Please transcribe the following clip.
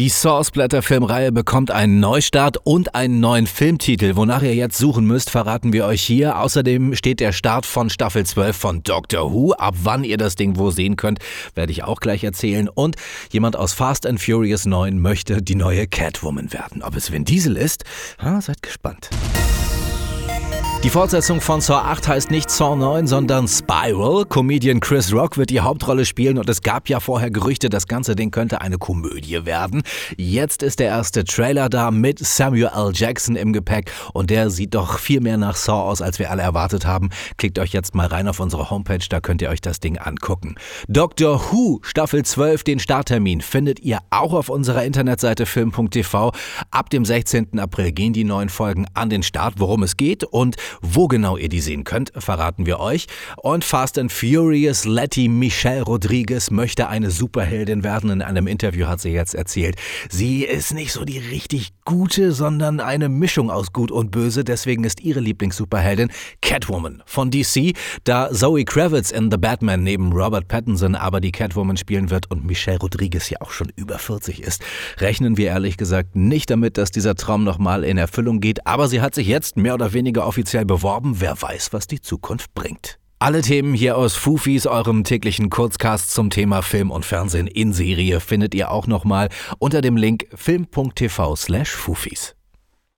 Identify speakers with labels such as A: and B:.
A: Die Source-Blätter-Filmreihe bekommt einen Neustart und einen neuen Filmtitel. Wonach ihr jetzt suchen müsst, verraten wir euch hier. Außerdem steht der Start von Staffel 12 von Doctor Who. Ab wann ihr das Ding wo sehen könnt, werde ich auch gleich erzählen. Und jemand aus Fast and Furious 9 möchte die neue Catwoman werden. Ob es Vin Diesel ist? Ha, seid gespannt. Die Fortsetzung von Saw 8 heißt nicht Saw 9, sondern Spiral. Comedian Chris Rock wird die Hauptrolle spielen und es gab ja vorher Gerüchte, das ganze Ding könnte eine Komödie werden. Jetzt ist der erste Trailer da mit Samuel L. Jackson im Gepäck und der sieht doch viel mehr nach Saw aus, als wir alle erwartet haben. Klickt euch jetzt mal rein auf unsere Homepage, da könnt ihr euch das Ding angucken. Doctor Who Staffel 12, den Starttermin findet ihr auch auf unserer Internetseite film.tv. Ab dem 16. April gehen die neuen Folgen an den Start, worum es geht und wo genau ihr die sehen könnt, verraten wir euch. Und Fast and Furious Letty Michelle Rodriguez möchte eine Superheldin werden. In einem Interview hat sie jetzt erzählt, sie ist nicht so die richtig gute, sondern eine Mischung aus gut und böse. Deswegen ist ihre Lieblingssuperheldin Catwoman von DC, da Zoe Kravitz in The Batman neben Robert Pattinson aber die Catwoman spielen wird und Michelle Rodriguez ja auch schon über 40 ist. Rechnen wir ehrlich gesagt nicht damit, dass dieser Traum nochmal in Erfüllung geht, aber sie hat sich jetzt mehr oder weniger offiziell offiziell beworben. Wer weiß, was die Zukunft bringt. Alle Themen hier aus Fufis, eurem täglichen Kurzcast zum Thema Film und Fernsehen in Serie, findet ihr auch nochmal unter dem Link film.tv slash Fufis.